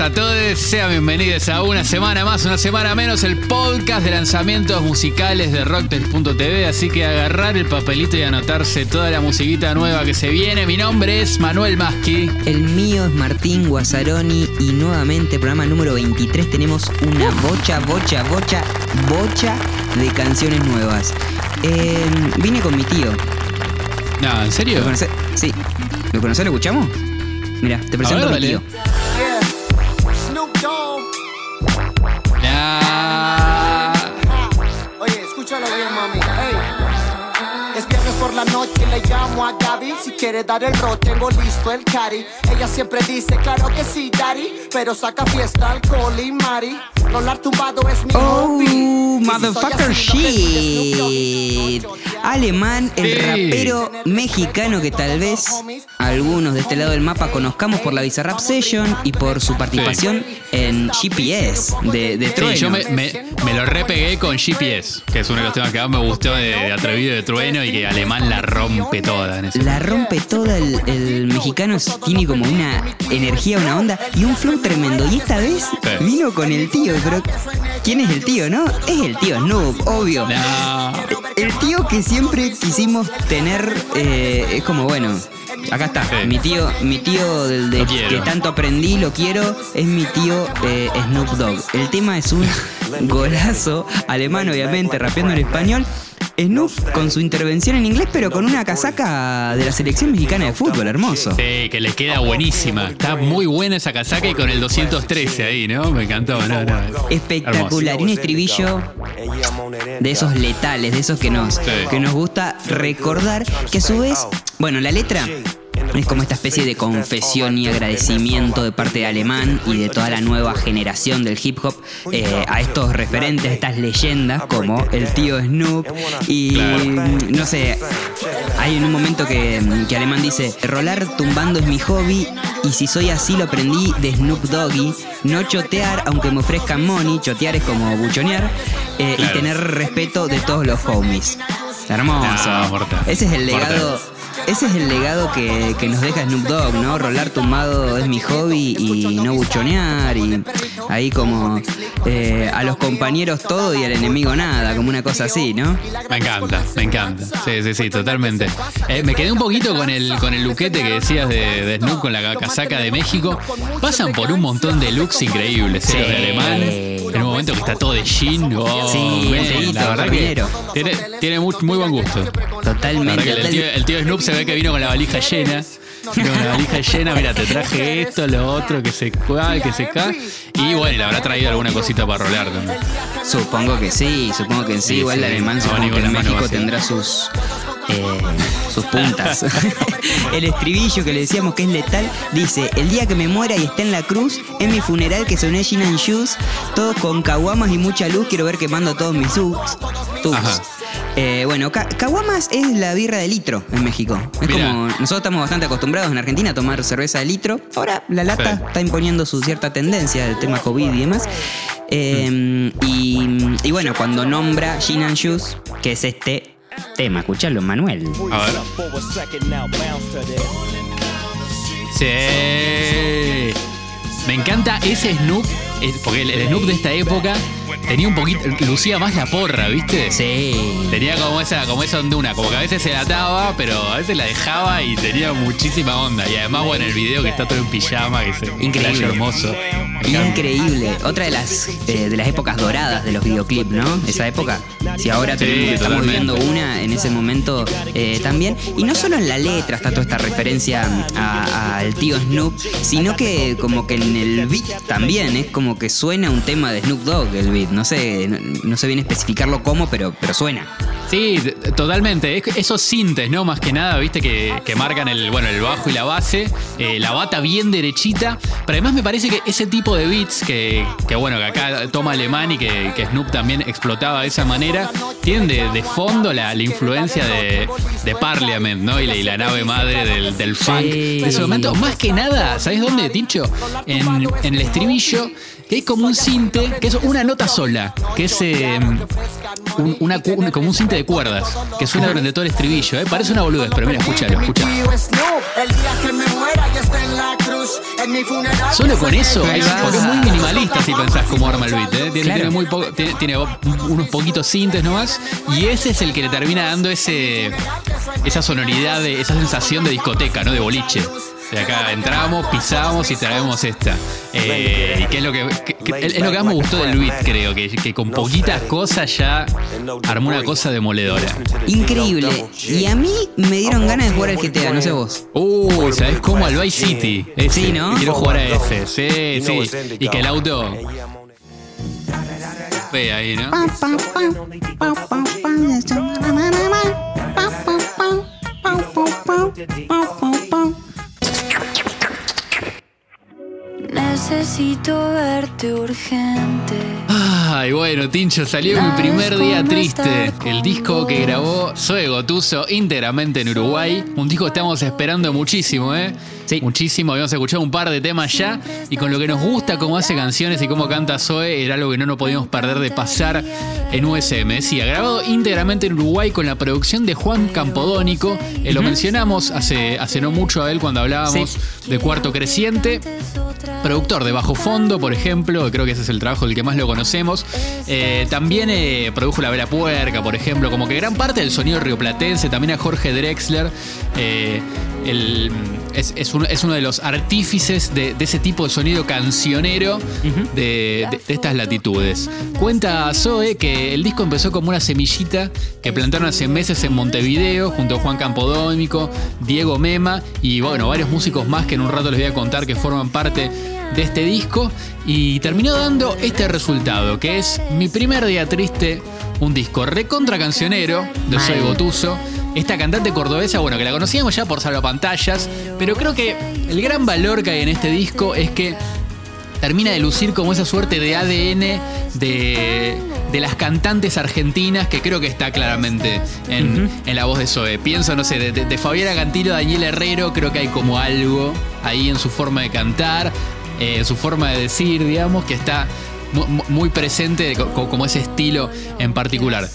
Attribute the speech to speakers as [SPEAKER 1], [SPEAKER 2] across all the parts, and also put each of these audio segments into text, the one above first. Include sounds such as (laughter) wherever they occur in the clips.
[SPEAKER 1] todas, a todos, sean bienvenidos a una semana más, una semana menos, el podcast de lanzamientos musicales de Rocktel.tv. Así que agarrar el papelito y anotarse toda la musiquita nueva que se viene. Mi nombre es Manuel Maschi.
[SPEAKER 2] El mío es Martín Guazzaroni y nuevamente, programa número 23, tenemos una bocha, bocha, bocha, bocha de canciones nuevas. Eh, vine con mi tío.
[SPEAKER 1] No, ¿en serio?
[SPEAKER 2] ¿Lo? Sí. ¿Lo conocés? ¿Lo escuchamos? Mira, te presento
[SPEAKER 1] ver,
[SPEAKER 2] a mi tío.
[SPEAKER 1] Nah.
[SPEAKER 3] Oye, escúchalo bien, mami. Ey. Es viernes por la noche, le llamo a Gaby. Si quiere dar el rol, tengo listo el cari. Ella siempre dice, claro que sí, daddy. Pero saca fiesta, alcohol y mari. Rolar tumbado es mi.
[SPEAKER 2] Oh, motherfucker shit. Alemán, el rapero mexicano que tal vez algunos de este lado del mapa conozcamos por la Bizarrap Session y por su participación en GPS de, de Trueno.
[SPEAKER 1] Sí, yo me, me- me lo repegué con GPS, que es uno de los temas que más me gustó de, de Atrevido de Trueno y que Alemán la rompe toda en ese.
[SPEAKER 2] La rompe toda, el, el mexicano tiene como una energía, una onda y un flow tremendo. Y esta vez
[SPEAKER 1] Sí.
[SPEAKER 2] vino con el tío, pero ¿quién es el tío, no? Es el tío Snoop, obvio.
[SPEAKER 1] No.
[SPEAKER 2] El tío que siempre quisimos tener, eh, es como, bueno, acá está,
[SPEAKER 1] Sí.
[SPEAKER 2] mi tío, mi tío del de que tanto aprendí, lo quiero, es mi tío eh, Snoop Dogg. El tema es un (laughs) golazo, alemán obviamente, rapeando en español. Snoop con su intervención en inglés, pero con una casaca de la selección mexicana de fútbol, hermoso.
[SPEAKER 1] Sí, que le queda buenísima. Está muy buena esa casaca y con el 213 ahí, ¿no? Me encantó, no, no.
[SPEAKER 2] Espectacular, y un estribillo de esos letales, de esos que nos,
[SPEAKER 1] Sí.
[SPEAKER 2] que nos gusta recordar, que a su vez, bueno, la letra es como esta especie de confesión y agradecimiento de parte de Alemán y de toda la nueva generación del hip hop eh, a estos referentes, a estas leyendas como el tío Snoop y no sé, hay en un momento que, que Alemán dice, rolar tumbando es mi hobby y si soy así lo aprendí de Snoop Doggy, no chotear aunque me ofrezcan money, chotear es como buchonear eh,
[SPEAKER 1] Claro.
[SPEAKER 2] y tener respeto de todos los homies. Hermoso.
[SPEAKER 1] No, mortal.
[SPEAKER 2] Ese es el
[SPEAKER 1] Mortal.
[SPEAKER 2] Ese es el legado que, que nos deja Snoop Dogg, ¿no? Rolar tumbado es mi hobby y no buchonear y ahí como eh, a los compañeros todo y al enemigo nada, como una cosa así, ¿no?
[SPEAKER 1] Me encanta, me encanta. Sí, sí, sí, totalmente. Eh, me quedé un poquito con el, con el luquete que decías de, de Snoop con la casaca de México. Pasan por un montón de looks increíbles, ¿eh?
[SPEAKER 2] Sí.
[SPEAKER 1] De alemán. En un momento que está todo de jean. Oh,
[SPEAKER 2] Sí,
[SPEAKER 1] man, la verdad que tiene, tiene muy, muy buen gusto.
[SPEAKER 2] Totalmente.
[SPEAKER 1] el tío, el tío Snoop se ve que vino con la valija llena. Con la valija llena, mira, te traje esto, lo otro, que se cual, que se cae. Y bueno, le habrá traído alguna cosita para rolar también.
[SPEAKER 2] Supongo que sí, supongo que sí.
[SPEAKER 1] Sí,
[SPEAKER 2] Igual
[SPEAKER 1] sí,
[SPEAKER 2] el alemán
[SPEAKER 1] no,
[SPEAKER 2] supongo que en México tendrá sus eh, sus puntas. (laughs) el estribillo que le decíamos que es letal dice, el día que me muera y esté en la cruz, en mi funeral que soné Gin and Shoes, todos con caguamas y mucha luz, quiero ver quemando todos mis subs. tubs". Eh, bueno, ca- caguamas es la birra de litro en México. Es
[SPEAKER 1] Mirá.
[SPEAKER 2] como nosotros estamos bastante acostumbrados en Argentina a tomar cerveza de litro. Ahora la lata
[SPEAKER 1] Sí.
[SPEAKER 2] está imponiendo su cierta tendencia del tema COVID y demás. Eh, y, y bueno, cuando nombra Gin and Juice, que es este tema, escuchalo, Manuel.
[SPEAKER 1] A ver. Sí. Me encanta ese Snoop, eh, porque el, el Snoop de esta época tenía un poquito, lucía más la porra, ¿viste?
[SPEAKER 2] Sí.
[SPEAKER 1] Tenía como esa, como esa onduna, como que a veces se la ataba, pero a veces la dejaba y tenía muchísima onda. Y además, bueno, el video que está todo en pijama, que es
[SPEAKER 2] Increíble.
[SPEAKER 1] hermoso.
[SPEAKER 2] Increíble. Otra de las eh, de las épocas doradas de los videoclips, ¿no? Esa época. Si ahora
[SPEAKER 1] Sí,
[SPEAKER 2] tenemos- estamos viviendo una, en ese momento eh, también. Y no solo en la letra está toda esta referencia al tío Snoop, sino que como que en el beat también es como que suena un tema de Snoop Dogg el beat. No sé, no, no sé bien especificarlo cómo, pero, pero suena.
[SPEAKER 1] Sí, totalmente. Es- esos sintes, ¿no? Más que nada, viste, que, que marcan el, bueno, el bajo y la base, eh, la bata bien derechita. Pero además me parece que ese tipo de beats que, que bueno, que acá toma alemán y que, que Snoop también explotaba de esa manera, tienen de, de fondo la, la influencia de, de Parliament, ¿no? Y la, y la nave madre del, del funk de ese momento. Más que nada, ¿sabes dónde, Tincho? En, en el estribillo, que hay como un cinte, que es una nota sola, que es eh, un- una, cu- un- como un cinte de cuerdas, que suena durante todo el estribillo, ¿eh? Parece una boludez, pero mira, escúchalo, escúchalo. Solo con eso,
[SPEAKER 2] va.
[SPEAKER 1] porque es muy minimalista si pensás cómo arma el beat. ¿eh? Tiene,
[SPEAKER 2] Claro.
[SPEAKER 1] tiene muy poco- tiene, tiene unos poquitos sintes nomás. Y ese es el que le termina dando ese esa sonoridad, de, esa sensación de discoteca, ¿no? De boliche. De acá entramos, pisamos y traemos esta. Eh, y que es lo que, que- que- es lo que más me gustó del beat, creo, que, que con poquitas cosas ya armó una cosa demoledora.
[SPEAKER 2] Increíble. Y a mí me dieron ganas de jugar al GTA, no sé vos.
[SPEAKER 1] Uy, ¿sabes cómo? Al Vice City. Ese.
[SPEAKER 2] Sí, ¿no?
[SPEAKER 1] Quiero jugar a ese. Sí, sí. Y que el auto. Ve ahí, ¿no?
[SPEAKER 4] Necesito verte urgente.
[SPEAKER 1] Ay, bueno, Tincho, salió mi primer día triste. El disco que grabó Zoe Gotuso íntegramente en Uruguay. Un disco que estamos esperando muchísimo, ¿eh?
[SPEAKER 2] Sí.
[SPEAKER 1] Muchísimo. Habíamos escuchado un par de temas ya. Y con lo que nos gusta cómo hace canciones y cómo canta Zoe, era algo que no nos podíamos perder de pasar en USM. Decía, grabado íntegramente en Uruguay con la producción de Juan Campodónico. Eh, lo mencionamos hace, hace no mucho a él cuando hablábamos de Cuarto Creciente. Productor de Bajo Fondo, por ejemplo, creo que ese es el trabajo del que más lo conocemos. Eh, también eh, produjo La Vela Puerca, por ejemplo, como que gran parte del sonido rioplatense, también a Jorge Drexler. eh, el- es, es uno, es uno de los artífices de, de ese tipo de sonido cancionero de, de- de estas latitudes. Cuenta Zoe que el disco empezó como una semillita que plantaron hace meses en Montevideo junto a Juan Campodómico, Diego Mema y bueno, varios músicos más que en un rato les voy a contar que forman parte de este disco y terminó dando este resultado que es mi primer día triste, un disco recontra cancionero de
[SPEAKER 2] Mal.
[SPEAKER 1] Zoe Gotuso. Esta cantante cordobesa, bueno, que la conocíamos ya por salvapantallas, pero creo que el gran valor que hay en este disco es que termina de lucir como esa suerte de ADN de, de las cantantes argentinas que creo que está claramente en, en la voz de Zoe. Pienso, no sé, de, de, de Cantilo, Daniel Herrero, creo que hay como algo ahí en su forma de cantar, eh, en su forma de decir, digamos, que está mu- mu- muy presente co- co- como ese estilo en particular.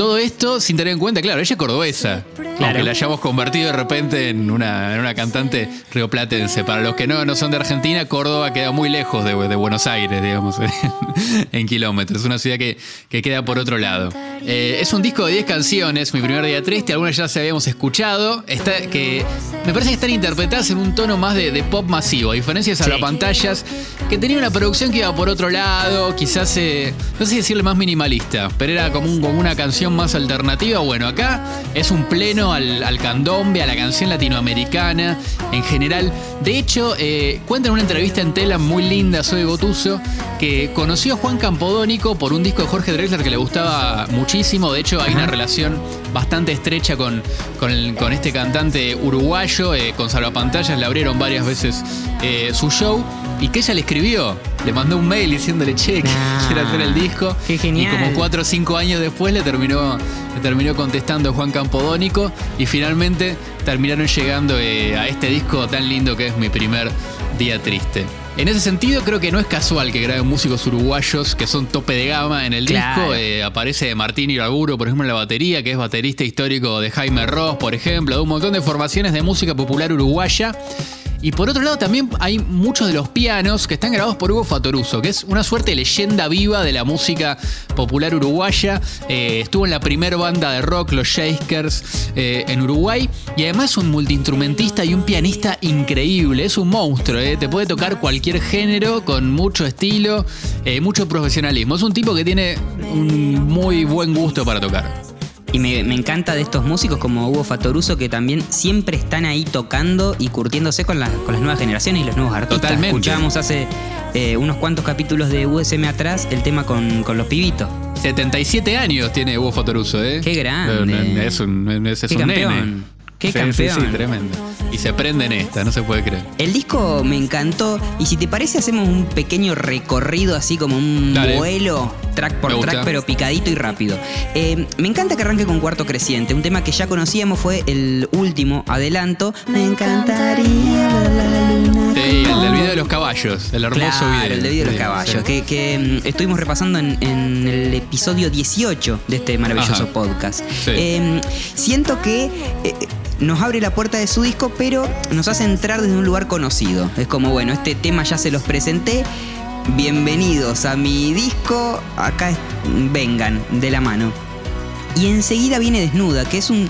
[SPEAKER 1] Todo esto sin tener en cuenta, claro, ella es cordobesa. Aunque la hayamos convertido de repente en una, en una cantante rioplatense. Para los que no, no son de Argentina, Córdoba queda muy lejos de, de Buenos Aires, digamos, (laughs) en kilómetros. Es una ciudad que, que queda por otro lado. Eh, es un disco de 10 canciones, mi primer día triste. Algunas ya se habíamos escuchado. Está, que me parece que están interpretadas en un tono más de, de pop masivo. A diferencia de
[SPEAKER 2] Sí.
[SPEAKER 1] pantallas que tenía una producción que iba por otro lado, quizás, eh, no sé si decirle más minimalista, pero era como, un- como una canción más alternativa. Bueno, acá es un pleno al, al candombe, a la canción latinoamericana en general. De hecho, eh, cuenta en una entrevista en Tela muy linda, Soy Gotuso, que conoció a Juan Campodónico por un disco de Jorge Drexler que le gustaba muchísimo. De hecho, hay una relación bastante estrecha con, con, el- con este cantante uruguayo, eh, con Salvapantallas, le abrieron varias veces eh, su show y que ella le escribió, le mandó un mail diciéndole, che, que (laughs)
[SPEAKER 2] Ah,
[SPEAKER 1] quiero hacer el disco.
[SPEAKER 2] qué genial.
[SPEAKER 1] Y como cuatro o cinco años después le terminó, terminó contestando Juan Campodónico y finalmente terminaron llegando eh, a este disco tan lindo que es mi primer día triste. En ese sentido, creo que no es casual que graben músicos uruguayos que son tope de gama en el
[SPEAKER 2] Claro.
[SPEAKER 1] disco. Eh, aparece Martín Iraguro, por ejemplo, en la batería, que es baterista histórico de Jaime Ross, por ejemplo, de un montón de formaciones de música popular uruguaya. Y por otro lado también hay muchos de los pianos que están grabados por Hugo Fatoruso, que es una suerte de leyenda viva de la música popular uruguaya. Eh, estuvo en la primer banda de rock, los Shakers, eh, en Uruguay. Y además un multiinstrumentista y un pianista increíble. Es un monstruo, eh. te puede tocar cualquier género con mucho estilo, mucho profesionalismo. Es un tipo que tiene un muy buen gusto para tocar.
[SPEAKER 2] Y me, me encanta de estos músicos como Hugo Fatoruso que también siempre están ahí tocando y curtiéndose con, las- con las nuevas generaciones y los nuevos artistas.
[SPEAKER 1] Totalmente.
[SPEAKER 2] Escuchábamos hace eh, unos cuantos capítulos de USM atrás el tema con, con los pibitos.
[SPEAKER 1] 77 años tiene Hugo Fotoruso, ¿eh?
[SPEAKER 2] Qué grande.
[SPEAKER 1] Es un, es, es un nene.
[SPEAKER 2] Qué
[SPEAKER 1] Sí,
[SPEAKER 2] campeón.
[SPEAKER 1] Sí, sí, tremendo. Y se prende en esta, no se puede creer.
[SPEAKER 2] El disco me encantó y si te parece hacemos un pequeño recorrido así como un
[SPEAKER 1] Dale.
[SPEAKER 2] vuelo track por
[SPEAKER 1] Me gusta.
[SPEAKER 2] track pero picadito y rápido. Eh, me encanta que arranque con Cuarto Creciente, un tema que ya conocíamos fue el último adelanto. Me encantaría la luna.
[SPEAKER 1] Sí, el del video de los caballos, el hermoso
[SPEAKER 2] Claro,
[SPEAKER 1] video.
[SPEAKER 2] el de video de los caballos,
[SPEAKER 1] sí.
[SPEAKER 2] que, que, mm, estuvimos repasando en, en el episodio 18 de este maravilloso
[SPEAKER 1] Ajá.
[SPEAKER 2] podcast.
[SPEAKER 1] Sí.
[SPEAKER 2] Eh, siento que eh, nos abre la puerta de su disco, pero nos hace entrar desde un lugar conocido. Es como, bueno, este tema ya se los presenté. Bienvenidos a mi disco. Acá vengan de la mano. Y enseguida viene Desnuda, que es un.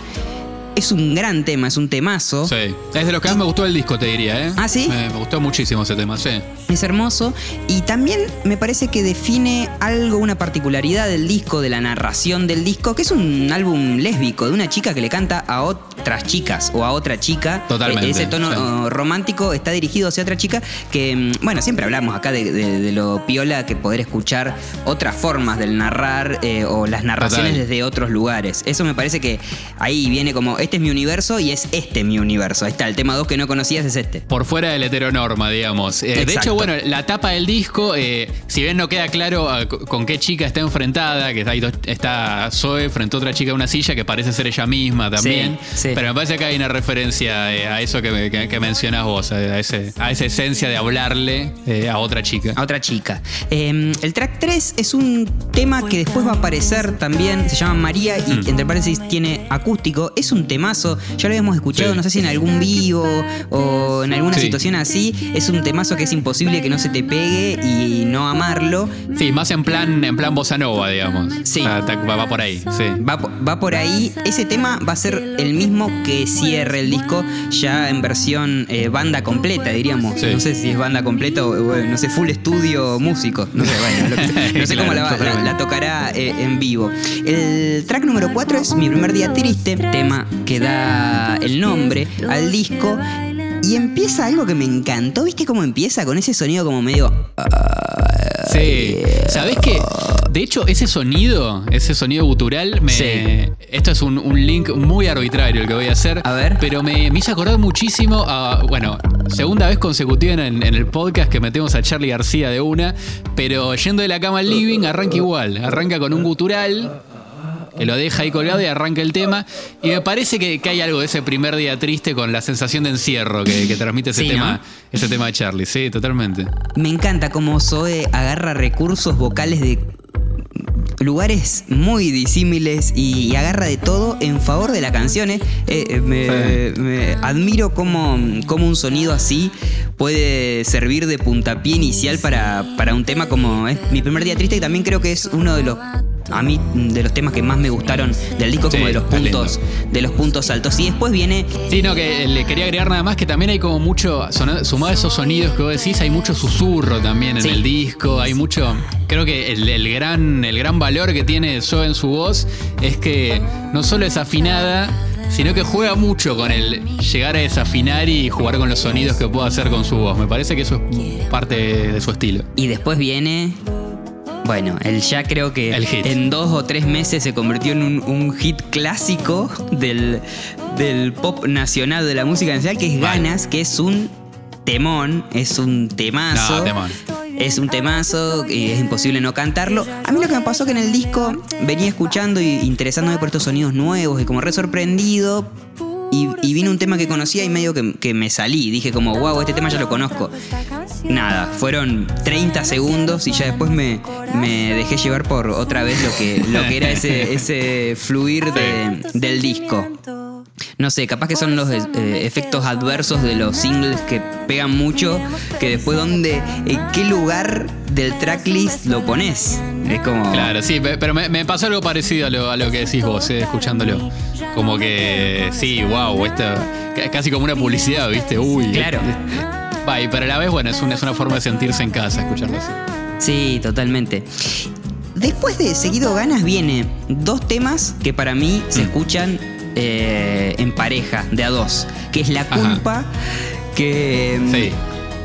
[SPEAKER 2] Es un gran tema, es un temazo.
[SPEAKER 1] Sí. Es de lo que más me gustó del disco, te diría, ¿eh?
[SPEAKER 2] ¿Ah, sí?
[SPEAKER 1] Me gustó muchísimo ese tema, sí.
[SPEAKER 2] Es hermoso y también me parece que define algo, una particularidad del disco, de la narración del disco, que es un álbum lésbico de una chica que le canta a otras chicas o a otra chica.
[SPEAKER 1] Totalmente,
[SPEAKER 2] E- Ese tono
[SPEAKER 1] sí.
[SPEAKER 2] romántico está dirigido hacia otra chica que, mm, bueno, siempre hablamos acá de, de- de lo piola que poder escuchar otras formas del narrar eh, o las narraciones
[SPEAKER 1] Total.
[SPEAKER 2] desde otros lugares. Eso me parece que ahí viene como, este es mi universo y es este mi universo. Ahí está, el tema 2 que no conocías es este.
[SPEAKER 1] Por fuera de la heteronorma, digamos. Eh, de hecho, bueno, la tapa del disco, eh, si bien no queda claro ah, co- con qué chica está enfrentada, que está, ahí dos- está Zoe frente a otra chica en una silla que parece ser ella misma también.
[SPEAKER 2] Sí, sí.
[SPEAKER 1] Pero me parece que hay una referencia eh, a eso que, me- que- que mencionas vos, a, ese, a esa esencia de hablarle eh, a otra chica.
[SPEAKER 2] a otra chica. Eh, el track 3 es un tema que después va a aparecer también, se llama María y
[SPEAKER 1] Mm.
[SPEAKER 2] entre paréntesis tiene acústico. Es un temazo, ya lo habíamos escuchado,
[SPEAKER 1] Sí.
[SPEAKER 2] no sé si en algún vivo o en alguna situación así. Es un temazo que es imposible que no se te pegue y no amarlo.
[SPEAKER 1] Sí, más en plan, en plan bossa nova, digamos.
[SPEAKER 2] Sí.
[SPEAKER 1] Ah, va, va por ahí, sí.
[SPEAKER 2] Va, va por ahí. Ese tema va a ser el mismo que cierre el disco ya en versión eh, banda completa, diríamos.
[SPEAKER 1] Sí.
[SPEAKER 2] No sé si es banda completa o, bueno, no sé, full estudio músico. No sé, bueno, lo que sea. (laughs) No sé
[SPEAKER 1] Claro,
[SPEAKER 2] cómo la, va- la-
[SPEAKER 1] totalmente.
[SPEAKER 2] la tocará eh, en vivo. El track número 4 es Mi primer día triste, tema que da el nombre al disco. Y empieza algo que me encantó. ¿Viste cómo empieza? Con ese sonido como medio.
[SPEAKER 1] Sí. ¿Sabés qué? De hecho, ese sonido, ese sonido gutural, me.
[SPEAKER 2] Sí.
[SPEAKER 1] Esto es un, un link muy arbitrario el que voy a hacer.
[SPEAKER 2] A ver.
[SPEAKER 1] Pero me, me hizo acordar muchísimo a. Bueno, segunda vez consecutiva en, en el podcast que metemos a Charlie García de una. Pero yendo de la cama al living, arranca igual. Arranca con un gutural. Lo deja ahí colgado y arranca el tema. Y me parece que, que hay algo de ese primer día triste con la sensación de encierro que, que transmite ese
[SPEAKER 2] Sí,
[SPEAKER 1] tema.
[SPEAKER 2] ¿no?
[SPEAKER 1] Ese tema de Charlie, sí, totalmente.
[SPEAKER 2] Me encanta cómo Zoe agarra recursos vocales de lugares muy disímiles y, agarra de todo en favor de la canción. ¿eh? Eh, me, me admiro cómo, cómo un sonido así puede servir de puntapié inicial para, para un tema como es Mi primer día triste, y también creo que es uno de los a mí de los temas que más me gustaron del disco
[SPEAKER 1] Sí,
[SPEAKER 2] como de los puntos de los puntos altos y después viene
[SPEAKER 1] Sí, no, que le quería agregar nada más que también hay como mucho, sumado a esos sonidos que vos decís, hay mucho susurro también en
[SPEAKER 2] Sí.
[SPEAKER 1] el disco, hay mucho, creo que el, el gran, el gran valor que tiene Zoe en su voz es que no solo es afinada, sino que juega mucho con el llegar a desafinar y jugar con los sonidos que puede hacer con su voz. Me parece que eso es parte de su estilo.
[SPEAKER 2] Y después viene. Bueno, el ya creo que
[SPEAKER 1] El
[SPEAKER 2] en dos o tres meses se convirtió en un, un hit clásico del, del pop nacional, de la música nacional, que es
[SPEAKER 1] Vale.
[SPEAKER 2] Ganas, que es un temón, es un temazo.
[SPEAKER 1] No, temón.
[SPEAKER 2] Es un temazo y es imposible no cantarlo. A mí lo que me pasó que en el disco venía escuchando y interesándome por estos sonidos nuevos y como re sorprendido. Y, y vino un tema que conocía y medio que, me salí. Dije como, wow, este tema ya lo conozco. Nada, fueron 30 segundos y ya después me, dejé llevar por otra vez lo que, lo que era ese, ese fluir de- del disco. No sé, capaz que son los eh, efectos adversos de los singles que pegan mucho, que después dónde, en qué lugar del tracklist lo pones. Es como...
[SPEAKER 1] Claro, sí, pe- pero me, me pasó algo parecido a lo, a lo que decís vos, eh, escuchándolo. Como que, sí, wow, esto, ca- casi como una publicidad, ¿viste? Uy.
[SPEAKER 2] Claro. (laughs)
[SPEAKER 1] Va, y pero a la vez, bueno, es una, es una forma de sentirse en casa escucharlo así.
[SPEAKER 2] Sí, totalmente. Después de Seguido Ganas viene dos temas que para mí se escuchan eh, en pareja, de a dos, que es La
[SPEAKER 1] Ajá.
[SPEAKER 2] Culpa, que... mm,
[SPEAKER 1] Sí.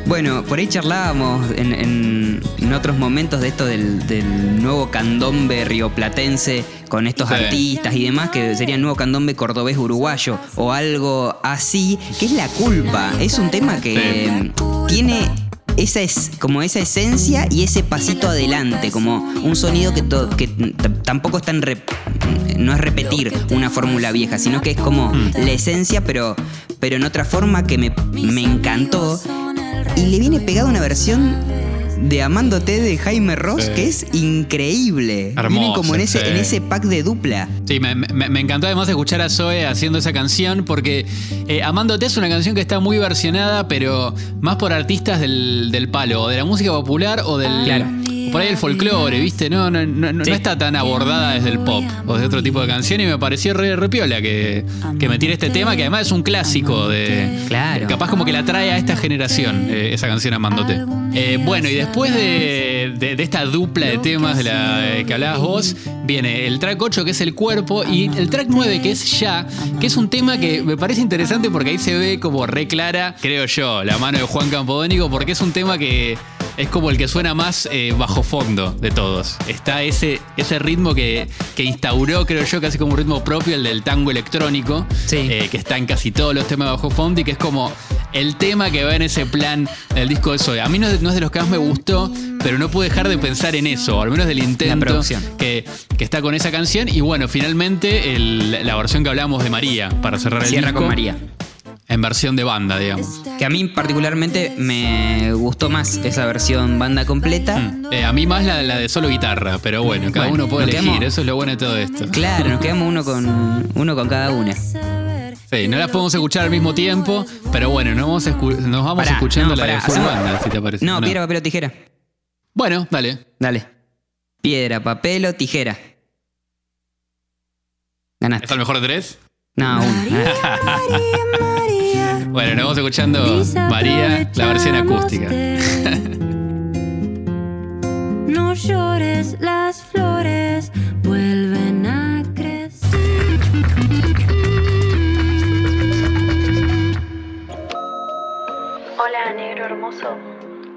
[SPEAKER 2] Bueno, por ahí charlábamos en, en- en otros momentos de esto del, del nuevo candombe rioplatense con estos
[SPEAKER 1] Sí.
[SPEAKER 2] artistas y demás, que sería el nuevo candombe cordobés uruguayo o algo así, que es la culpa. Es un tema que tiene esa es como esa esencia y ese pasito adelante, como un sonido que, to- que tampoco es tan rep- no es repetir una fórmula vieja, sino que es como la esencia, pero, pero en otra forma que me, me encantó. Y le viene pegada una versión de Amándote de Jaime Ross, que es increíble.
[SPEAKER 1] Hermoso,
[SPEAKER 2] Vienen como en ese,
[SPEAKER 1] sí.
[SPEAKER 2] en ese pack de dupla.
[SPEAKER 1] Sí, me, me- me encantó además escuchar a Zoe haciendo esa canción porque eh, Amándote es una canción que está muy versionada, pero más por artistas del, del palo, o de la música popular o del.
[SPEAKER 2] Claro.
[SPEAKER 1] Por ahí el folclore, ¿viste? No, no, no, no
[SPEAKER 2] Sí.
[SPEAKER 1] está tan abordada desde el pop o de otro tipo de canción y me pareció re, re piola que, que me tire este tema, que además es un clásico de.
[SPEAKER 2] Claro.
[SPEAKER 1] Capaz como que la trae a esta generación, eh, esa canción Amándote. Eh, bueno, y después de, de- de esta dupla de temas de la eh, que hablabas vos, viene el track 8 que es el cuerpo y el track 9 que es ya, que es un tema que me parece interesante porque ahí se ve como re clara, creo yo, la mano de Juan Campodónico, porque es un tema que es como el que suena más eh, bajo fondo de todos. Está ese, ese ritmo que, que instauró, creo yo, casi como un ritmo propio, el del tango electrónico,
[SPEAKER 2] Sí.
[SPEAKER 1] eh, que está en casi todos los temas de bajo fondo y que es como el tema que va en ese plan del disco de Zoe. A mí no, es- no es de los que más me gustó, pero no pude dejar de pensar en eso, o al menos del intento que, que está con esa canción. Y bueno, finalmente el- la versión que hablamos de María, para cerrar el
[SPEAKER 2] Cierra
[SPEAKER 1] disco,
[SPEAKER 2] con María.
[SPEAKER 1] En versión de banda, digamos.
[SPEAKER 2] Que a mí particularmente me gustó más esa versión banda completa.
[SPEAKER 1] Mm. Eh, a mí más la, la de solo guitarra, pero bueno, cada
[SPEAKER 2] Bueno,
[SPEAKER 1] uno puede elegir,
[SPEAKER 2] quedamos-
[SPEAKER 1] eso es lo bueno de todo esto.
[SPEAKER 2] Claro, nos quedamos uno con, uno con cada una.
[SPEAKER 1] Sí, no las podemos escuchar al mismo tiempo, pero bueno, nos vamos, escu- nos vamos
[SPEAKER 2] Pará,
[SPEAKER 1] escuchando
[SPEAKER 2] no,
[SPEAKER 1] la de full
[SPEAKER 2] hacemos-
[SPEAKER 1] banda, si te parece.
[SPEAKER 2] No,
[SPEAKER 1] ¿o
[SPEAKER 2] piedra, papel o tijera.
[SPEAKER 1] Bueno, dale.
[SPEAKER 2] Dale. Piedra, papel o tijera. Ganaste.
[SPEAKER 1] ¿Es el mejor de tres?
[SPEAKER 2] No, uno.
[SPEAKER 1] Bueno, nos vamos escuchando María, la versión acústica. (laughs)
[SPEAKER 4] No llores, las flores vuelven a crecer.
[SPEAKER 5] Hola, negro hermoso.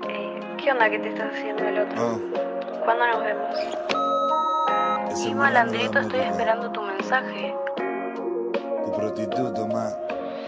[SPEAKER 5] Eh, ¿Qué onda que te estás haciendo el otro? ¿Cuándo nos vemos? Sí, malandrito, estoy esperando tu mensaje.
[SPEAKER 6] Tu prostituto más.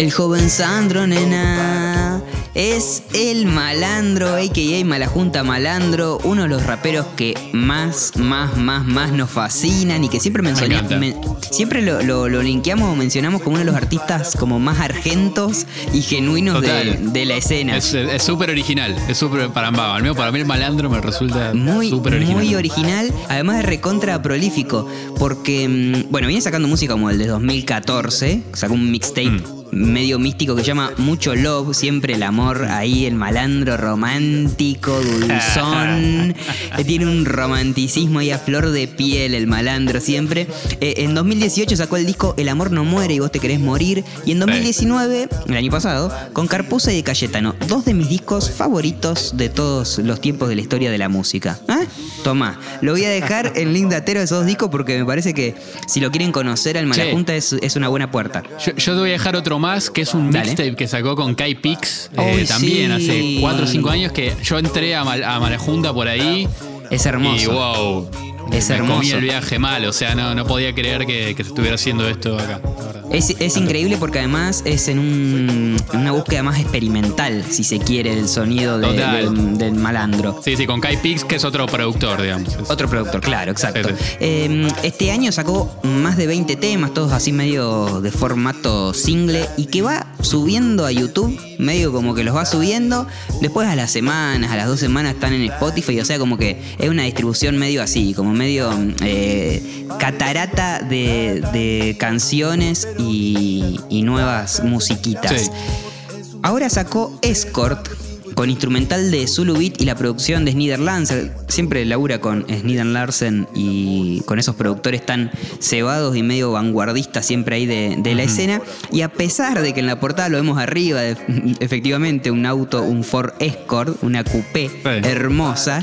[SPEAKER 2] El joven Sandro, nena, es el malandro, a.k.a. Malajunta Malandro, uno de los raperos que más, más, más, más nos fascinan y que siempre
[SPEAKER 1] encanta.
[SPEAKER 2] men- siempre lo, lo, lo linkeamos o mencionamos como uno de los artistas como más argentos y genuinos de, la escena.
[SPEAKER 1] Es es súper original, es súper para, al menos para mí el malandro me resulta
[SPEAKER 2] Muy,
[SPEAKER 1] súper original.
[SPEAKER 2] muy original, además de recontra prolífico, porque, mm, bueno, viene sacando música como el de 2014, sacó un mixtape
[SPEAKER 1] Mm.
[SPEAKER 2] Medio místico que llama Mucho Love, siempre el amor ahí, el malandro romántico, dulzón, (laughs) que tiene un romanticismo ahí a flor de piel el malandro siempre. Eh, en 2018 sacó el disco El amor no muere y vos te querés morir, y en 2019, el año pasado, con Carpuza y de Cayetano, dos de mis discos favoritos de todos los tiempos de la historia de la música. ¿Ah? Tomá, lo voy a dejar en link datero de esos dos discos porque me parece que si lo quieren conocer al Malajunta es, es una buena puerta.
[SPEAKER 1] Yo, yo te voy a dejar otro más, que es un
[SPEAKER 2] Dale.
[SPEAKER 1] mixtape que sacó con Kai Pix, eh, también
[SPEAKER 2] sí.
[SPEAKER 1] hace 4 o 5 años, que yo entré a, Mal- a Malajunta por ahí
[SPEAKER 2] Es hermoso.
[SPEAKER 1] y wow,
[SPEAKER 2] Es
[SPEAKER 1] me comí
[SPEAKER 2] hermoso.
[SPEAKER 1] el viaje mal, o sea, no, no podía creer que, que estuviera haciendo esto acá.
[SPEAKER 2] Es, es increíble porque además es en, un- en una búsqueda más experimental, si se quiere, del sonido de- del, del malandro.
[SPEAKER 1] Sí, sí, con Kai Pix, que es otro productor, digamos.
[SPEAKER 2] Otro productor, claro, exacto. Eh, este año sacó más de 20 temas, todos así medio de formato single, y que va subiendo a YouTube, medio como que los va subiendo, después a las semanas, a las dos semanas están en Spotify, o sea, como que es una distribución medio así, como medio eh, catarata de, de canciones y, y nuevas musiquitas.
[SPEAKER 1] Sí.
[SPEAKER 2] Ahora sacó Escort con instrumental de Zulu Beat y la producción de Sneeder Lancer. Siempre labura con Sneeder Larsen y con esos productores tan cebados y medio vanguardistas siempre ahí de, de la escena. Y a pesar de que en la portada lo vemos arriba, de- (laughs) efectivamente, un auto, un Ford Escort, una coupé hermosa,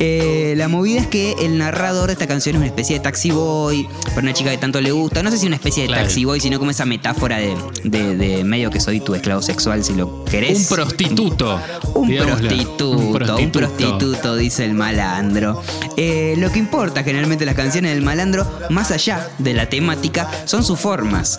[SPEAKER 2] eh, la movida es que el narrador de esta canción es una especie de taxi boy, para una chica que tanto le gusta. No sé si una especie de
[SPEAKER 1] Claro.
[SPEAKER 2] taxi boy, sino como esa metáfora de, de- de medio que soy tu esclavo sexual, si lo querés.
[SPEAKER 1] Un prostituto.
[SPEAKER 2] Un prostituto, un prostituto, dice el malandro. Eh, lo que importa generalmente en las canciones del malandro, más allá de la temática, son sus formas.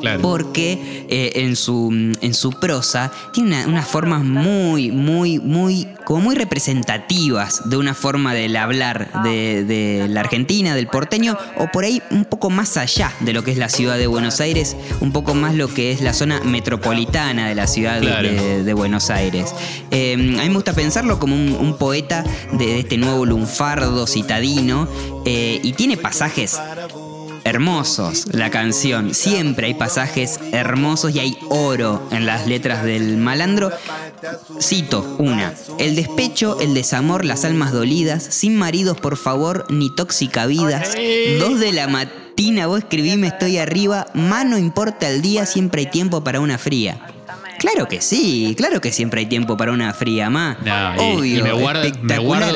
[SPEAKER 1] Claro.
[SPEAKER 2] Porque eh, en, su, en su prosa tiene una- unas formas muy, muy, muy, como muy representativas de una forma del hablar de, de la Argentina, del porteño, o por ahí un poco más allá de lo que es la ciudad de Buenos Aires, un poco más lo que es la zona metropolitana de la ciudad
[SPEAKER 1] Claro.
[SPEAKER 2] de, de Buenos Aires. Eh, a mí me gusta pensarlo como un, un poeta de, de este nuevo lunfardo citadino eh, y tiene pasajes hermosos la canción. Siempre hay pasajes hermosos y hay oro en las letras del malandro. Cito una. El despecho, el desamor, las almas dolidas, sin maridos por favor, ni tóxica vidas. Dos de la matina vos escribíme estoy arriba, mano importa el día, siempre hay tiempo para una fría. Claro que sí, claro que siempre hay tiempo para una fría.
[SPEAKER 1] No, y,
[SPEAKER 2] Obvio,
[SPEAKER 1] y me guardo, me guardo.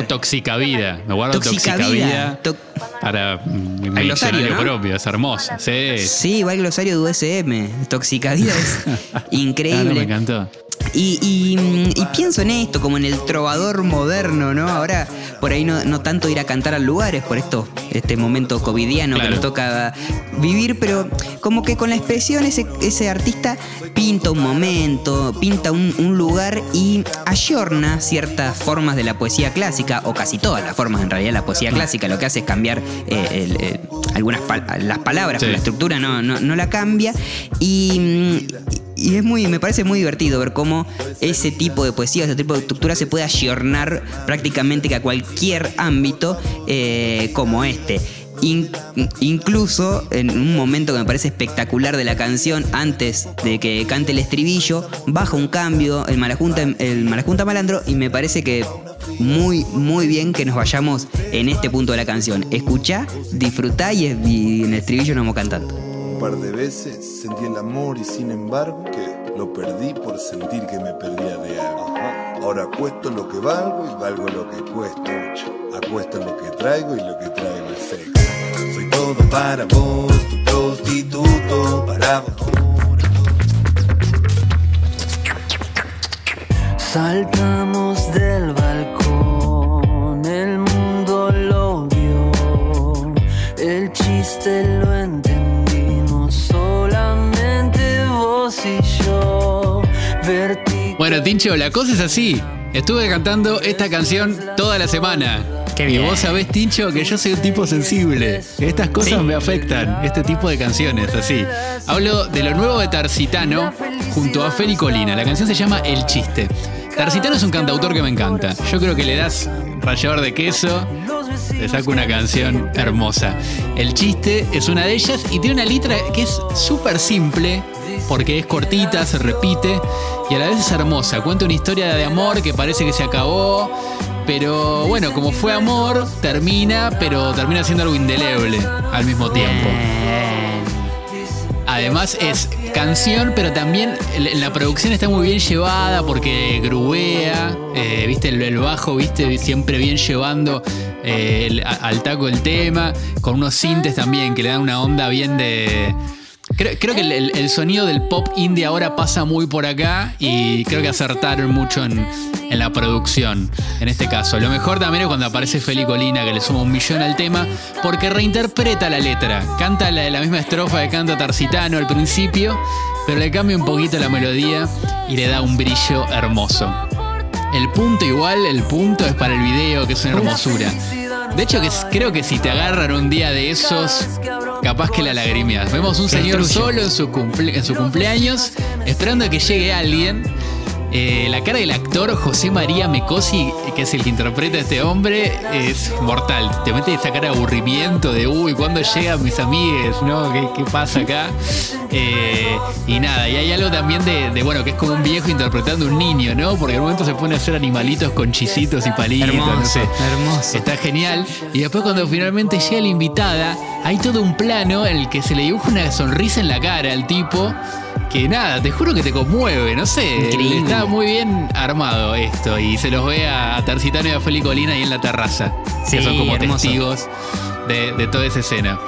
[SPEAKER 1] Me guardo Tóxica,
[SPEAKER 2] Tóxica
[SPEAKER 1] Vida,
[SPEAKER 2] Vida, to-
[SPEAKER 1] para mm, mi
[SPEAKER 2] Al glosario,
[SPEAKER 1] propio. Es hermosa. Sí.
[SPEAKER 2] Sí, va el glosario de USM. Tóxica vida es (laughs)
[SPEAKER 1] Ah,
[SPEAKER 2] increíble.
[SPEAKER 1] no, me encantó.
[SPEAKER 2] Y, y, y pienso en esto, como en el trovador moderno, ¿no? Ahora, por ahí no, no tanto ir a cantar a lugares por esto, este momento covidiano
[SPEAKER 1] Claro.
[SPEAKER 2] que nos toca vivir, pero como que con la expresión ese, ese artista pinta un momento, pinta un, un lugar y ayorna ciertas formas de la poesía clásica, o casi todas las formas en realidad de la poesía clásica, lo que hace es cambiar eh, el- el- algunas pal- las palabras,
[SPEAKER 1] Sí.
[SPEAKER 2] pero la estructura no, no, no la cambia. Y, y es muy, me parece muy divertido ver cómo ese tipo de poesía, ese tipo de estructura se puede ayornar prácticamente que a cualquier ámbito eh, como este. In- incluso en un momento que me parece espectacular de la canción, antes de que cante el estribillo, baja un cambio el Malajunta, el Malandro y me parece que muy, muy bien que nos vayamos en este punto de la canción. Escuchá, disfrutá y, y en el estribillo nos vamos cantando.
[SPEAKER 6] Un par de veces sentí el amor y sin embargo que lo perdí por sentir que me perdía de algo. Ahora acuesto lo que valgo y valgo lo que cuesto. Acuesto lo que traigo y lo que traigo es sexo. Todo para vos, tu prostituto para vos.
[SPEAKER 7] Saltamos del balcón, el mundo lo vio, el chiste lo entendimos solamente vos y yo. Vertical
[SPEAKER 1] Bueno, Tincho, la cosa es así. Estuve cantando esta canción toda la semana.
[SPEAKER 2] Qué
[SPEAKER 1] Y vos sabés, Tincho, que yo soy un tipo sensible. Estas cosas
[SPEAKER 2] Sí.
[SPEAKER 1] me afectan, este tipo de canciones, así. Hablo de lo nuevo de Tarsitano junto a Feli Colina. La canción se llama El Chiste. Tarsitano es un cantautor que me encanta. Yo creo que le das rallador de queso, te saca una canción hermosa. El Chiste es una de ellas y tiene una letra que es súper simple porque es cortita, se repite y a la vez es hermosa. Cuenta una historia de amor que parece que se acabó, pero bueno, como fue amor, termina, pero termina siendo algo indeleble al mismo tiempo. Además es canción, pero también la producción está muy bien llevada porque grubea, eh, viste, el, el bajo, viste, siempre bien llevando eh, al taco el tema, con unos sintes también que le dan una onda bien de... Creo, creo que el, el- el sonido del pop indie ahora pasa muy por acá y creo que acertaron mucho en, en la producción, en este caso. Lo mejor también es cuando aparece Feli Colina, que le suma un millón al tema, porque reinterpreta la letra. Canta la, la misma estrofa que canta Tarsitano al principio, pero le cambia un poquito la melodía y le da un brillo hermoso. El punto igual, el punto es para el video, que es una hermosura. De hecho, que creo que si te agarran un día de esos, capaz que la lagrimeas. Vemos un señor solo en su, cumple- en su cumpleaños, esperando a que llegue alguien. Eh, la cara del actor José María Mecosi, que es el que interpreta a este hombre, es mortal. Te mete esa cara de aburrimiento de, uy, ¿cuándo llegan mis amigues? ¿No? ¿Qué, qué pasa acá? Eh, y nada, y hay algo también de, de, bueno, que es como un viejo interpretando un niño, ¿no? Porque en un momento se pone a hacer animalitos con chisitos y palitos, no
[SPEAKER 2] Hermoso,
[SPEAKER 1] sé.
[SPEAKER 2] hermoso.
[SPEAKER 1] Está genial. Y después cuando finalmente llega la invitada, hay todo un plano en el que se le dibuja una sonrisa en la cara al tipo. Que nada, te juro que te conmueve, no sé.
[SPEAKER 2] Increíble.
[SPEAKER 1] Está muy bien armado esto. Y se los ve a, Tarsitano y a Feli Colina ahí en la terraza.
[SPEAKER 2] Sí,
[SPEAKER 1] que son como
[SPEAKER 2] hermoso.
[SPEAKER 1] testigos de, de toda esa escena.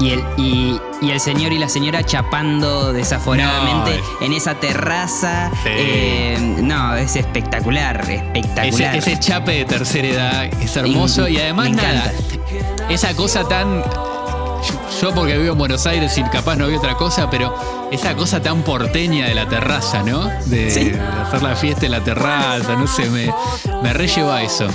[SPEAKER 2] Y el, y, y el señor y la señora chapando desaforadamente
[SPEAKER 1] No,
[SPEAKER 2] en esa terraza.
[SPEAKER 1] Sí.
[SPEAKER 2] Eh, no, es espectacular, espectacular.
[SPEAKER 1] ese chape de tercera edad es hermoso
[SPEAKER 2] In-
[SPEAKER 1] y además nada, esa cosa tan... Yo porque vivo en Buenos Aires y capaz no veo otra cosa, pero esa cosa tan porteña de la terraza, ¿no? De,
[SPEAKER 2] Sí.
[SPEAKER 1] de hacer la fiesta en la terraza, no sé, me, me relleva eso.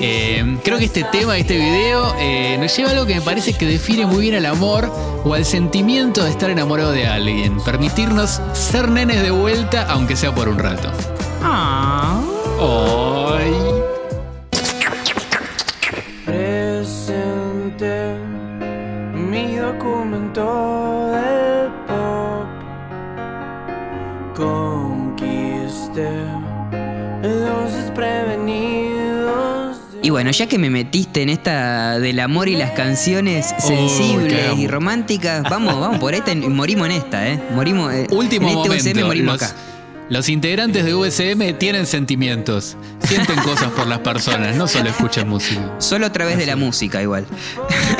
[SPEAKER 1] Eh, creo que este tema, este video, eh, nos lleva a algo que me parece que define muy bien al amor o al sentimiento de estar enamorado de alguien. Permitirnos ser nenes de vuelta, aunque sea por un rato.
[SPEAKER 2] Ah.
[SPEAKER 1] Ay.
[SPEAKER 7] Documento del pop. Conquisté los desprevenidos.
[SPEAKER 2] Y bueno, ya que me metiste en esta del amor y las canciones sensibles y románticas, vamos, vamos por esta y morimos en esta, ¿eh? Morimos. eh,
[SPEAKER 1] Último
[SPEAKER 2] en este
[SPEAKER 1] momento.
[SPEAKER 2] Morimos
[SPEAKER 1] los,
[SPEAKER 2] acá.
[SPEAKER 1] Los integrantes de VSM tienen sentimientos. Sienten (laughs) cosas por las personas, no solo escuchan música.
[SPEAKER 2] Solo a través de la música, igual.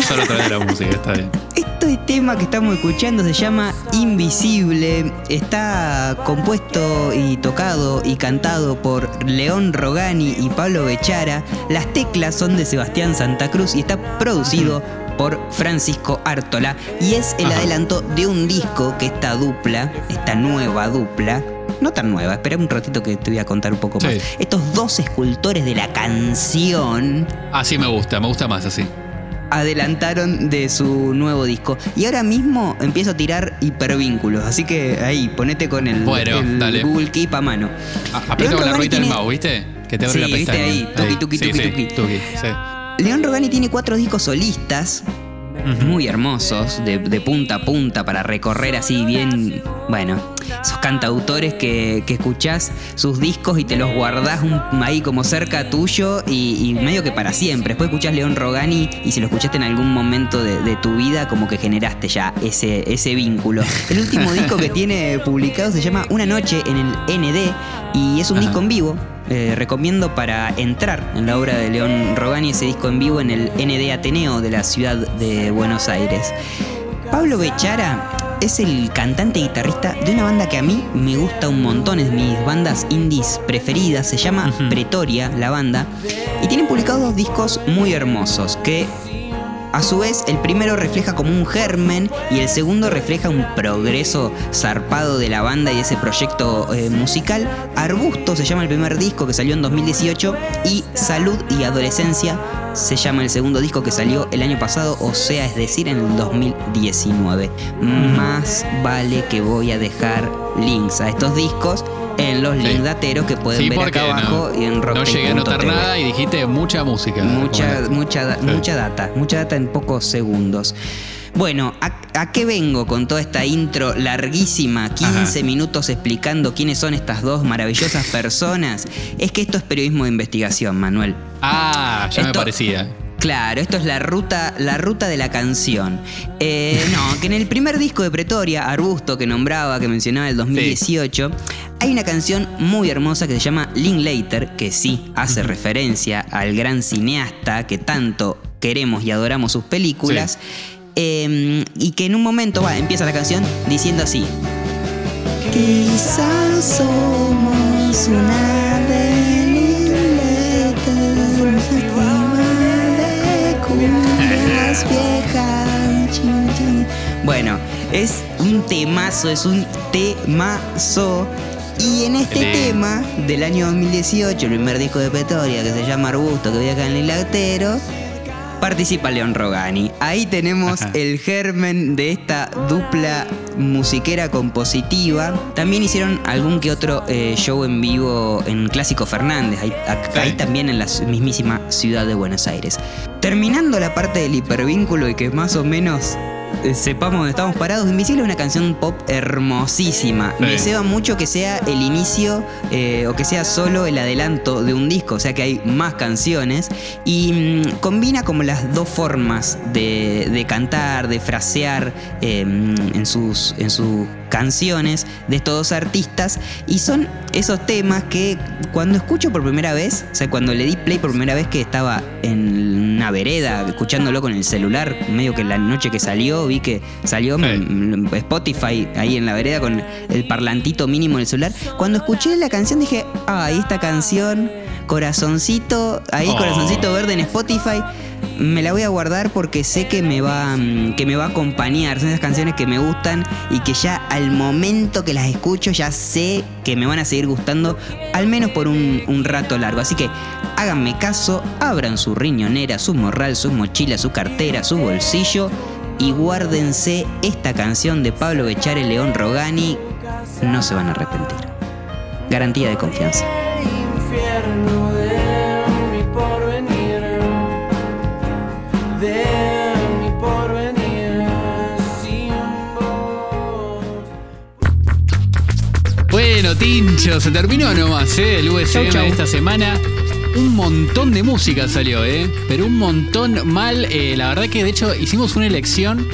[SPEAKER 1] Solo a través de la música, está bien.
[SPEAKER 2] Este tema que estamos escuchando se llama Invisible. Está compuesto y tocado y cantado por León Rogani y Pablo Bechara. Las teclas son de Sebastián Santa Cruz y está producido por Francisco Ártola. Y es el
[SPEAKER 1] Ajá.
[SPEAKER 2] adelanto de un disco que esta dupla, esta nueva dupla, no tan nueva, espera un ratito que te voy a contar un poco más.
[SPEAKER 1] Sí.
[SPEAKER 2] Estos dos escultores de la canción
[SPEAKER 1] Así me gusta, me gusta más así.
[SPEAKER 2] adelantaron de su nuevo disco. Y ahora mismo empiezo a tirar hipervínculos. Así que ahí, ponete con el,
[SPEAKER 1] Bueno,
[SPEAKER 2] el
[SPEAKER 1] dale.
[SPEAKER 2] Google Keep a mano.
[SPEAKER 1] A- Aprieta con la ruedita del mouse, ¿viste? Que te abre
[SPEAKER 2] Sí,
[SPEAKER 1] la
[SPEAKER 2] ¿viste
[SPEAKER 1] pestaña.
[SPEAKER 2] ahí? Tuki. León Rogani tiene cuatro discos solistas. Muy hermosos, de, de punta a punta, para recorrer así bien. Bueno, esos cantautores que, que escuchás sus discos y te los guardás un- ahí como cerca tuyo y, y medio que para siempre. Después escuchás León Rogani y si lo escuchaste en algún momento de, de tu vida, como que generaste ya ese, ese vínculo. El último disco que (laughs) tiene publicado se llama Una Noche en el ND y es un
[SPEAKER 1] Ajá.
[SPEAKER 2] disco en vivo. Eh, recomiendo para entrar en la obra de León Rogani ese disco en vivo en el ND Ateneo de la ciudad de Buenos Aires. Pablo Bechara es el cantante y guitarrista de una banda que a mí me gusta un montón, es mis bandas indies preferidas, se llama. Pretoria, la banda, y tienen publicados dos discos muy hermosos que a su vez, el primero refleja como un germen y el segundo refleja un progreso zarpado de la banda y ese proyecto eh, musical. Arbusto se llama el primer disco que salió en 2018 y Salud y Adolescencia se llama el segundo disco que salió el año pasado, o sea, es decir, en el 2019. Más vale que voy a dejar links a estos discos en los
[SPEAKER 1] Sí.
[SPEAKER 2] links dateros que pueden
[SPEAKER 1] Sí,
[SPEAKER 2] ver acá abajo
[SPEAKER 1] no,
[SPEAKER 2] y en
[SPEAKER 1] no llegué a notar nada y dijiste mucha música.
[SPEAKER 2] Mucha, mucha,
[SPEAKER 1] Sí.
[SPEAKER 2] mucha data, mucha data en pocos segundos. Bueno, ¿a, a qué vengo con toda esta intro larguísima? 15
[SPEAKER 1] Ajá.
[SPEAKER 2] minutos explicando quiénes son estas dos maravillosas personas. Es que esto es periodismo de investigación, Manuel.
[SPEAKER 1] Ah, ya me parecía.
[SPEAKER 2] Claro, esto es la ruta, la ruta de la canción. Eh, (laughs) no, que en el primer disco de Pretoria, Arbusto, que nombraba, que mencionaba el 2018, hay una canción muy hermosa que se llama Linklater, que sí hace referencia al gran cineasta que tanto queremos y adoramos sus películas. Eh, y que en un momento va, empieza la canción diciendo así. Quizás somos una Bueno, es un temazo, es un temazo. Y en este tema del año 2018, el primer disco de Pretoria que se llama Arbusto, que voy acá en el lactero, participa León Rogani. Ahí tenemos
[SPEAKER 1] Ajá.
[SPEAKER 2] el germen de esta dupla musiquera compositiva. También hicieron algún que otro eh, show en vivo en Clásico Fernández, ahí, acá-
[SPEAKER 1] Sí.
[SPEAKER 2] ahí también en la mismísima ciudad de Buenos Aires. Terminando la parte del hipervínculo y que más o menos sepamos dónde estamos parados, Invisible es una canción pop hermosísima.
[SPEAKER 1] Sí.
[SPEAKER 2] Me ceba mucho que sea el inicio eh, o que sea solo el adelanto de un disco, o sea que hay más canciones y mm, combina como las dos formas de, de cantar, de frasear eh, en, sus, en sus canciones de estos dos artistas y son esos temas que cuando escucho por primera vez, o sea, cuando le di play por primera vez que estaba en una vereda escuchándolo con el celular, medio que la noche que salió, vi que salió Spotify ahí en la vereda con el parlantito mínimo del celular. Cuando escuché la canción dije, ay, esta canción, corazoncito, ahí
[SPEAKER 1] Oh.
[SPEAKER 2] corazoncito verde en Spotify, me la voy a guardar porque sé que me va mm, que me va a acompañar. Son esas canciones que me gustan y que ya al momento que las escucho ya sé que me van a seguir gustando al menos por un, un rato largo. Así que háganme caso, abran su riñonera, su morral, sus mochilas, su cartera, su bolsillo y guárdense esta canción de Pablo Bechare León Rogani. No se van a arrepentir. Garantía de confianza.
[SPEAKER 1] Bueno, Tincho, se terminó nomás, ¿eh? El USM
[SPEAKER 2] Chau, chau.
[SPEAKER 1] de esta semana. Un montón de música salió, ¿eh? Pero un montón mal. Eh, la verdad que de hecho hicimos una elección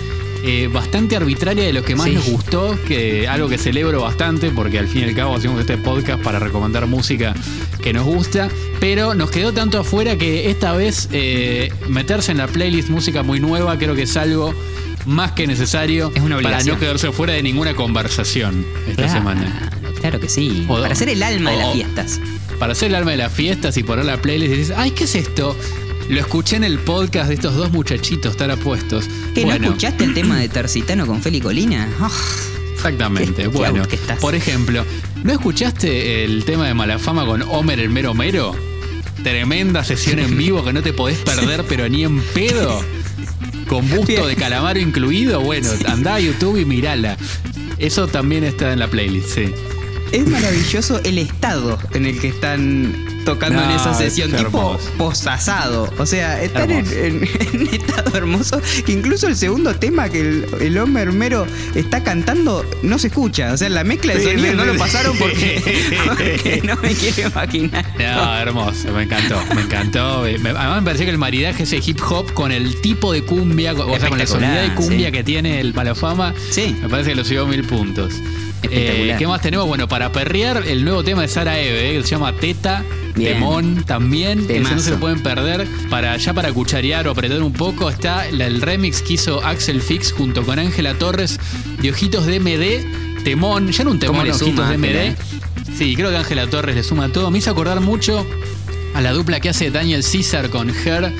[SPEAKER 1] eh, bastante arbitraria de lo que más
[SPEAKER 2] Sí.
[SPEAKER 1] nos gustó, que algo que celebro bastante, porque al fin y al cabo hacemos este podcast para recomendar música que nos gusta. Pero nos quedó tanto afuera que esta vez eh, meterse en la playlist música muy nueva creo que es algo más que necesario
[SPEAKER 2] Es una
[SPEAKER 1] para no quedarse fuera de ninguna conversación esta semana.
[SPEAKER 2] Claro que sí.
[SPEAKER 1] O-
[SPEAKER 2] Para ser el alma de las fiestas.
[SPEAKER 1] Para hacer el alma de las fiestas y poner la playlist y dices, ay, ¿qué es esto? Lo escuché en el podcast de estos dos muchachitos tan apuestos.
[SPEAKER 2] ¿Que no escuchaste el tema de (clears throat) Tercitano con Feli Colina? Ah,
[SPEAKER 1] exactamente.
[SPEAKER 2] Qué-
[SPEAKER 1] bueno, por ejemplo, ¿no escuchaste el tema de Malafama con Homer el mero mero? Tremenda sesión en vivo que no te podés perder, pero ni en pedo. Con busto de calamaro incluido. Bueno, andá a YouTube y mirala. Eso también está en la playlist, sí.
[SPEAKER 2] Es maravilloso el estado en el que están tocando en esa
[SPEAKER 1] es
[SPEAKER 2] sesión, tipo
[SPEAKER 1] hermoso.
[SPEAKER 2] posasado. O sea, están en, en- (laughs) estado hermoso que incluso el segundo tema que el, el hombre hermero está cantando no se escucha. O sea, la mezcla de
[SPEAKER 1] Sí,
[SPEAKER 2] sonido
[SPEAKER 1] sí,
[SPEAKER 2] no
[SPEAKER 1] sí.
[SPEAKER 2] lo pasaron porque, (laughs) porque no me quiero imaginar.
[SPEAKER 1] No, hermoso, me encantó, me encantó. Además me pareció que el maridaje ese hip hop con el tipo de cumbia, o sea, con la sonoridad de cumbia que tiene el Malafama,
[SPEAKER 2] Sí.
[SPEAKER 1] me parece que lo subió mil puntos.
[SPEAKER 2] Espectacular.
[SPEAKER 1] Eh, ¿Qué más tenemos? Bueno, para perrear el nuevo tema de Sara Eve, eh, que se llama Teta,
[SPEAKER 2] Bien.
[SPEAKER 1] Temón también, ese no
[SPEAKER 2] Temazo.
[SPEAKER 1] se lo pueden perder. Para, ya para cucharear o apretar un poco, está la- el remix que hizo Axel Fix junto con Ángela Torres de Ojitos de MD, Temón, ya no un
[SPEAKER 2] ¿Cómo
[SPEAKER 1] temón Ojitos
[SPEAKER 2] suma
[SPEAKER 1] de
[SPEAKER 2] Ángela,
[SPEAKER 1] MD. Sí, creo que Ángela Torres le suma todo. Me hizo acordar mucho a la dupla que hace Daniel Caesar con Her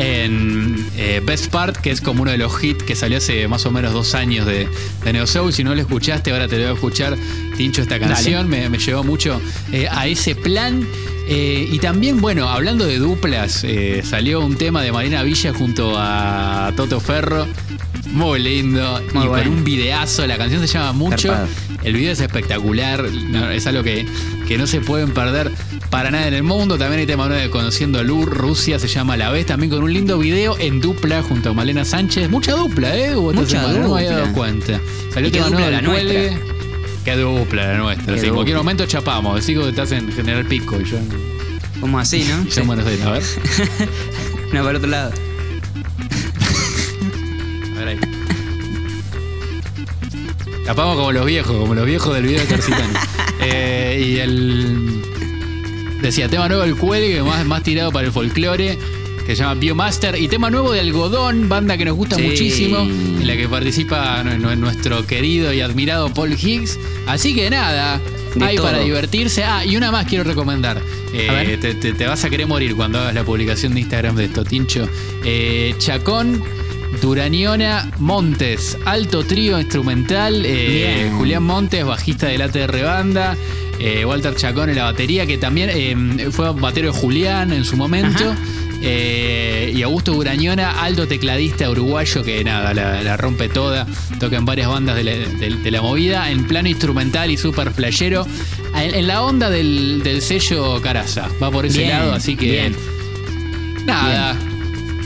[SPEAKER 1] en eh, Best Part, que es como uno de los hits que salió hace más o menos dos años de, de Neo Soul. Si no lo escuchaste, ahora te lo voy a escuchar. Tincho esta canción, me, me llevó mucho eh, a ese plan. Eh, y también, bueno, hablando de duplas, salió un tema de Marina Villa junto a Toto Ferro. Muy lindo.
[SPEAKER 2] Muy
[SPEAKER 1] y
[SPEAKER 2] bueno.
[SPEAKER 1] con un videazo. La canción se llama Mucho. El video es espectacular, no, es algo que, que no se pueden perder para nada en el mundo. También hay tema nuevo de Conociendo a Lur, Rusia, se llama La Vez, también con un lindo video en dupla junto a Malena Sánchez. Mucha dupla, ¿eh? Hubo
[SPEAKER 2] Mucha
[SPEAKER 1] semana, no me había
[SPEAKER 2] dupla.
[SPEAKER 1] dado cuenta. Salió tema
[SPEAKER 2] dupla
[SPEAKER 1] nuevo
[SPEAKER 2] la
[SPEAKER 1] del Cuelgue. Qué dupla la nuestra.
[SPEAKER 2] Qué
[SPEAKER 1] sí, en cualquier
[SPEAKER 2] dupla.
[SPEAKER 1] momento chapamos. Decís que estás en General Pico y yo
[SPEAKER 2] Como así, ¿no? (laughs)
[SPEAKER 1] y yo en Buenos Aires. A ver.
[SPEAKER 2] No, para el otro lado.
[SPEAKER 1] Tapamos como los viejos, como los viejos del video de Tercitano. (laughs) Eh, y el. Decía, tema nuevo del cuelgue, más, más tirado para el folclore, que se llama Biomaster. Y tema nuevo de Algodón, banda que nos gusta
[SPEAKER 2] Sí.
[SPEAKER 1] muchísimo, en la que participa nu- nu- nuestro querido y admirado Paul Higgs. Así que nada,
[SPEAKER 2] De
[SPEAKER 1] hay
[SPEAKER 2] todo.
[SPEAKER 1] para divertirse. Ah, y una más quiero recomendar. Eh, te- te vas a querer morir cuando hagas la publicación de Instagram de esto, Tincho. Eh, Chacón, Duraniona, Montes, alto trío instrumental. eh. Julián Montes, bajista de ATR Banda. eh, Walter Chacón en la batería, que también eh, fue batero de Julián en su momento. Y Augusto Urañona, alto tecladista uruguayo que nada, la, la rompe toda, toca en varias bandas de la, de- de la movida, en plano instrumental y súper flashero, en, en la onda del, del sello Caraza, va por ese
[SPEAKER 2] Bien,
[SPEAKER 1] lado, así que
[SPEAKER 2] bien.
[SPEAKER 1] nada,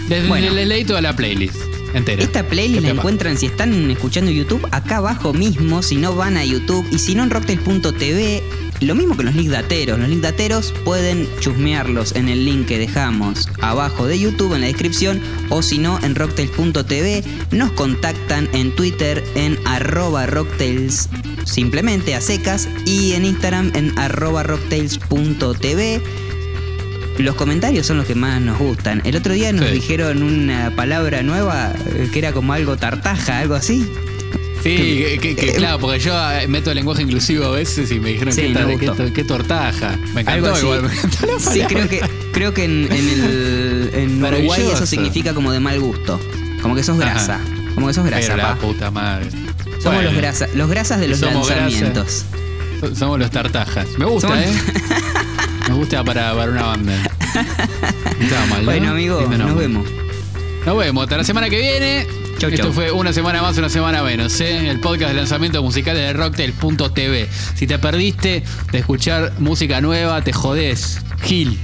[SPEAKER 1] les,
[SPEAKER 2] Bueno.
[SPEAKER 1] les leí toda la playlist entera.
[SPEAKER 2] Esta playlist
[SPEAKER 1] ¿Qué
[SPEAKER 2] la encuentran si están escuchando YouTube acá abajo mismo, si no van a YouTube y si no en rocktail.tv. Lo mismo que los link dateros. Los link dateros pueden chusmearlos en el link que dejamos abajo de YouTube en la descripción o si no en rocktail.tv. Nos contactan en Twitter en arroba rocktails simplemente a secas y en Instagram en arroba rocktails.tv. Los comentarios son los que más nos gustan. El otro día nos
[SPEAKER 1] Sí.
[SPEAKER 2] dijeron una palabra nueva eh, que era como algo tartaja, algo así.
[SPEAKER 1] Sí, que, que- que
[SPEAKER 2] eh,
[SPEAKER 1] claro, porque yo eh, meto el lenguaje inclusivo a veces y me dijeron
[SPEAKER 2] Sí,
[SPEAKER 1] tar- qué tortaja. Me encantó igual, me encantó la
[SPEAKER 2] Sí, creo que, creo que en, en el, (laughs) en Uruguay eso significa como de mal gusto. Como que sos grasa. Como que sos grasa,
[SPEAKER 1] Pero la
[SPEAKER 2] pa.
[SPEAKER 1] puta madre.
[SPEAKER 2] Somos
[SPEAKER 1] Bueno,
[SPEAKER 2] los, grasa, los grasas de los
[SPEAKER 1] grasa.
[SPEAKER 2] lanzamientos.
[SPEAKER 1] so- Somos los tartajas. Me gusta,
[SPEAKER 2] Somos-
[SPEAKER 1] ¿eh? (laughs) Me gusta para, para una banda. (laughs) Estaba mal, ¿no?
[SPEAKER 2] Bueno, amigo,
[SPEAKER 1] Lindo
[SPEAKER 2] nos
[SPEAKER 1] nombre.
[SPEAKER 2] vemos.
[SPEAKER 1] Nos vemos. Hasta la semana que viene.
[SPEAKER 2] Chau,
[SPEAKER 1] Esto
[SPEAKER 2] chau.
[SPEAKER 1] fue una semana más, una semana menos, ¿eh? El podcast de lanzamiento musical de Rocktail.tv. Si te perdiste de escuchar música nueva, te jodés. Gil.